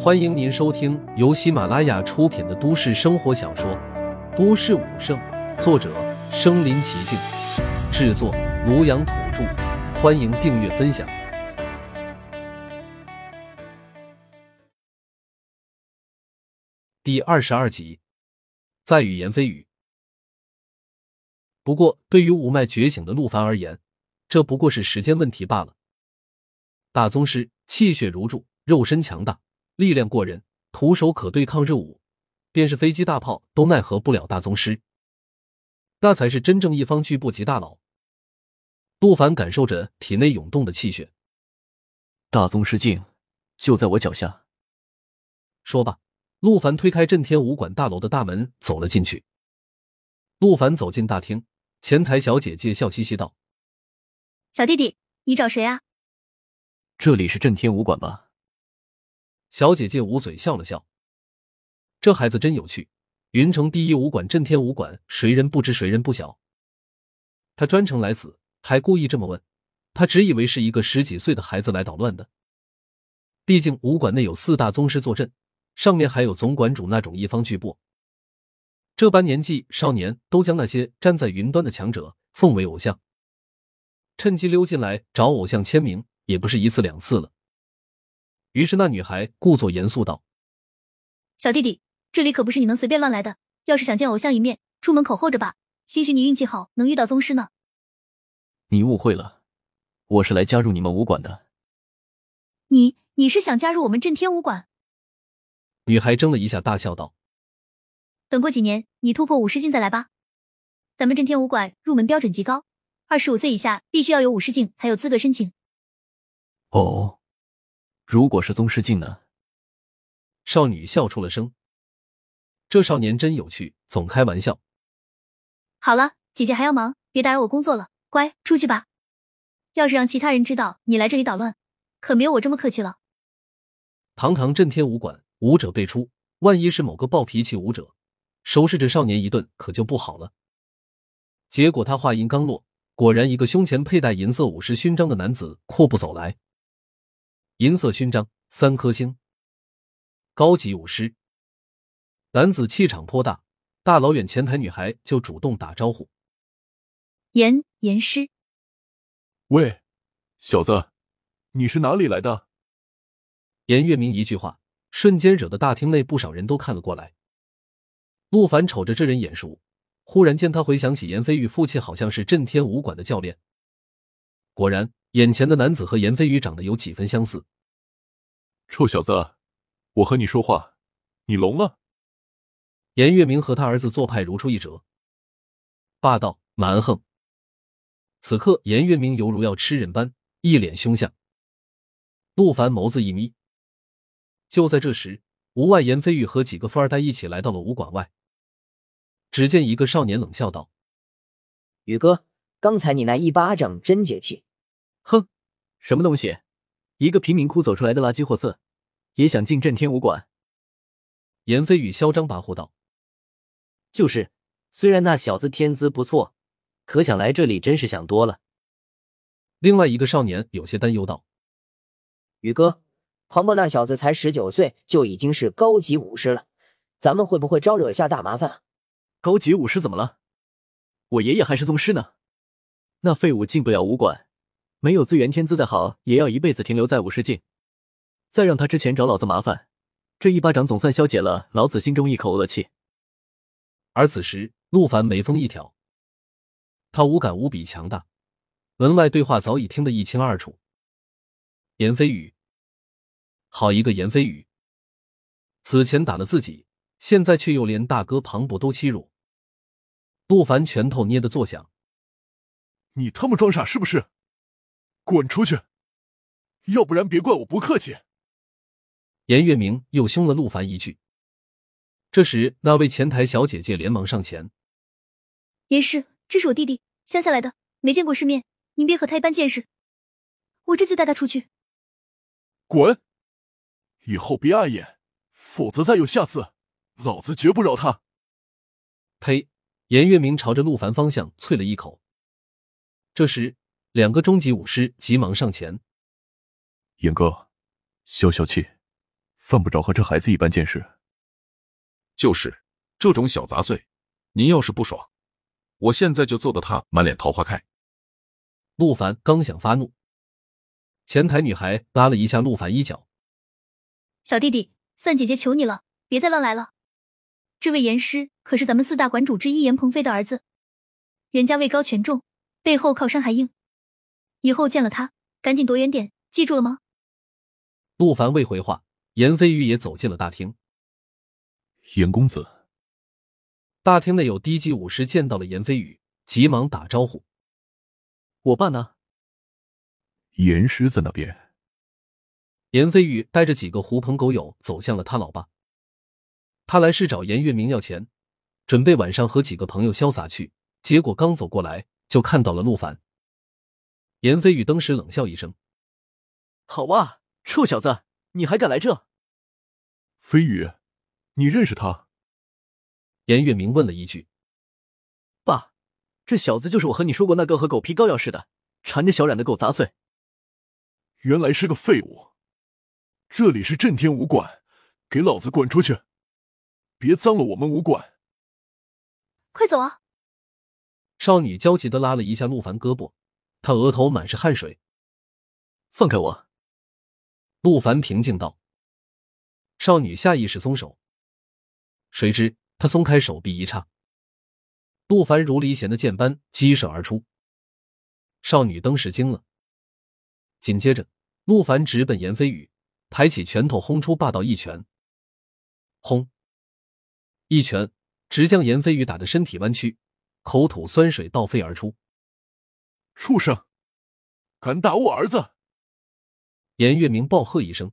欢迎您收听由喜马拉雅出品的都市生活小说《都市武圣》，作者：身临其境，制作：庐阳土著。欢迎订阅分享。第二十二集，在语言非语。不过，对于五脉觉醒的陆凡而言，这不过是时间问题罢了。大宗师气血如注，肉身强大，力量过人，徒手可对抗热武，便是飞机大炮都奈何不了大宗师。那才是真正一方巨部级大佬。陆凡感受着体内涌动的气血，大宗师境就在我脚下。说罢，陆凡推开震天武馆大楼的大门，走了进去。陆凡走进大厅，前台小姐姐笑嘻嘻道：“小弟弟，你找谁啊？”这里是震天武馆吧？小姐姐捂嘴笑了笑。这孩子真有趣。云城第一武馆震天武馆，谁人不知谁人不晓？他专程来此，还故意这么问。他只以为是一个十几岁的孩子来捣乱的。毕竟武馆内有四大宗师坐镇，上面还有总馆主那种一方巨擘。这般年纪少年，都将那些站在云端的强者奉为偶像，趁机溜进来找偶像签名。也不是一次两次了。于是那女孩故作严肃道：“小弟弟，这里可不是你能随便乱来的。要是想见偶像一面，出门口候着吧。兴许你运气好，能遇到宗师呢。”你误会了，我是来加入你们武馆的。你你是想加入我们震天武馆？女孩怔了一下，大笑道：“等过几年，你突破五十境再来吧。咱们震天武馆入门标准极高，二十五岁以下必须要有五十境才有资格申请。”哦，如果是宗师境呢？少女笑出了声。这少年真有趣，总开玩笑。好了，姐姐还要忙，别打扰我工作了，乖，出去吧。要是让其他人知道你来这里捣乱，可没有我这么客气了。堂堂震天武馆，武者辈出，万一是某个暴脾气武者，收拾这少年一顿，可就不好了。结果他话音刚落，果然一个胸前佩戴银色武士勋章的男子阔步走来。银色勋章，三颗星，高级武师。男子气场颇大，大老远前台女孩就主动打招呼：“严严师。”喂，小子，你是哪里来的？严月明一句话，瞬间惹得大厅内不少人都看了过来。陆凡瞅着这人眼熟，忽然间他回想起严飞宇父亲好像是震天武馆的教练，果然。眼前的男子和严飞宇长得有几分相似。臭小子，我和你说话，你聋了？严月明和他儿子做派如出一辙，霸道蛮横。此刻，严月明犹如要吃人般，一脸凶相。陆凡眸子一眯。就在这时，屋外严飞宇和几个富二代一起来到了武馆外。只见一个少年冷笑道：“宇哥，刚才你那一巴掌真解气。”哼，什么东西？一个贫民窟走出来的垃圾货色，也想进震天武馆？严飞宇嚣张跋扈道：“就是，虽然那小子天资不错，可想来这里真是想多了。”另外一个少年有些担忧道：“宇哥，庞博那小子才十九岁就已经是高级武师了，咱们会不会招惹下大麻烦？高级武师怎么了？我爷爷还是宗师呢，那废物进不了武馆。”没有资源，天资再好，也要一辈子停留在武士境。再让他之前找老子麻烦，这一巴掌总算消解了老子心中一口恶气。而此时，陆凡眉峰一挑，他五感无比强大，门外对话早已听得一清二楚。严飞宇，好一个严飞宇！此前打了自己，现在却又连大哥庞博都欺辱。陆凡拳头捏得作响，你他妈装傻是不是？滚出去！要不然别怪我不客气。严月明又凶了陆凡一句。这时，那位前台小姐姐连忙上前：“严师，这是我弟弟，乡下来的，没见过世面，您别和他一般见识。我这就带他出去。”滚！以后别碍眼，否则再有下次，老子绝不饶他。呸！严月明朝着陆凡方向啐了一口。这时。两个中级武师急忙上前：“严哥，消消气，犯不着和这孩子一般见识。就是这种小杂碎，您要是不爽，我现在就揍得他满脸桃花开。陆凡刚想发怒，前台女孩拉了一下陆凡衣角：“小弟弟，算姐姐求你了，别再乱来了。这位严师可是咱们四大馆主之一严鹏飞的儿子，人家位高权重，背后靠山还硬。以后见了他，赶紧躲远点，记住了吗？”陆凡未回话，严飞宇也走进了大厅。严公子，大厅内有低级武士见到了严飞宇，急忙打招呼：“我爸呢？”严师在那边。严飞宇带着几个狐朋狗友走向了他老爸。他来是找严月明要钱，准备晚上和几个朋友潇洒去。结果刚走过来，就看到了陆凡。严飞宇当时冷笑一声：“好哇，臭小子，你还敢来这？”飞宇，你认识他？严月明问了一句：“爸，这小子就是我和你说过那个和狗皮膏药似的，缠着小冉的狗杂碎。原来是个废物。这里是震天武馆，给老子滚出去！别脏了我们武馆！快走啊！”少女焦急的拉了一下陆凡胳膊，他额头满是汗水。放开我！陆凡平静道。少女下意识松手，谁知他松开手臂一刹，陆凡如离弦的箭般激射而出。少女登时惊了，紧接着陆凡直奔严飞宇，抬起拳头轰出霸道一拳，轰！一拳直将严飞宇打得身体弯曲，口吐酸水倒飞而出。畜生，敢打我儿子！严月明暴喝一声。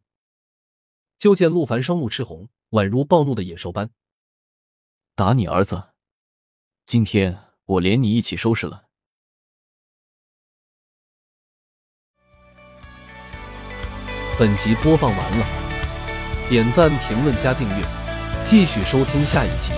就见陆凡双目赤红，宛如暴怒的野兽般打你儿子。今天我连你一起收拾了。本集播放完了，点赞、评论、加订阅，继续收听下一集。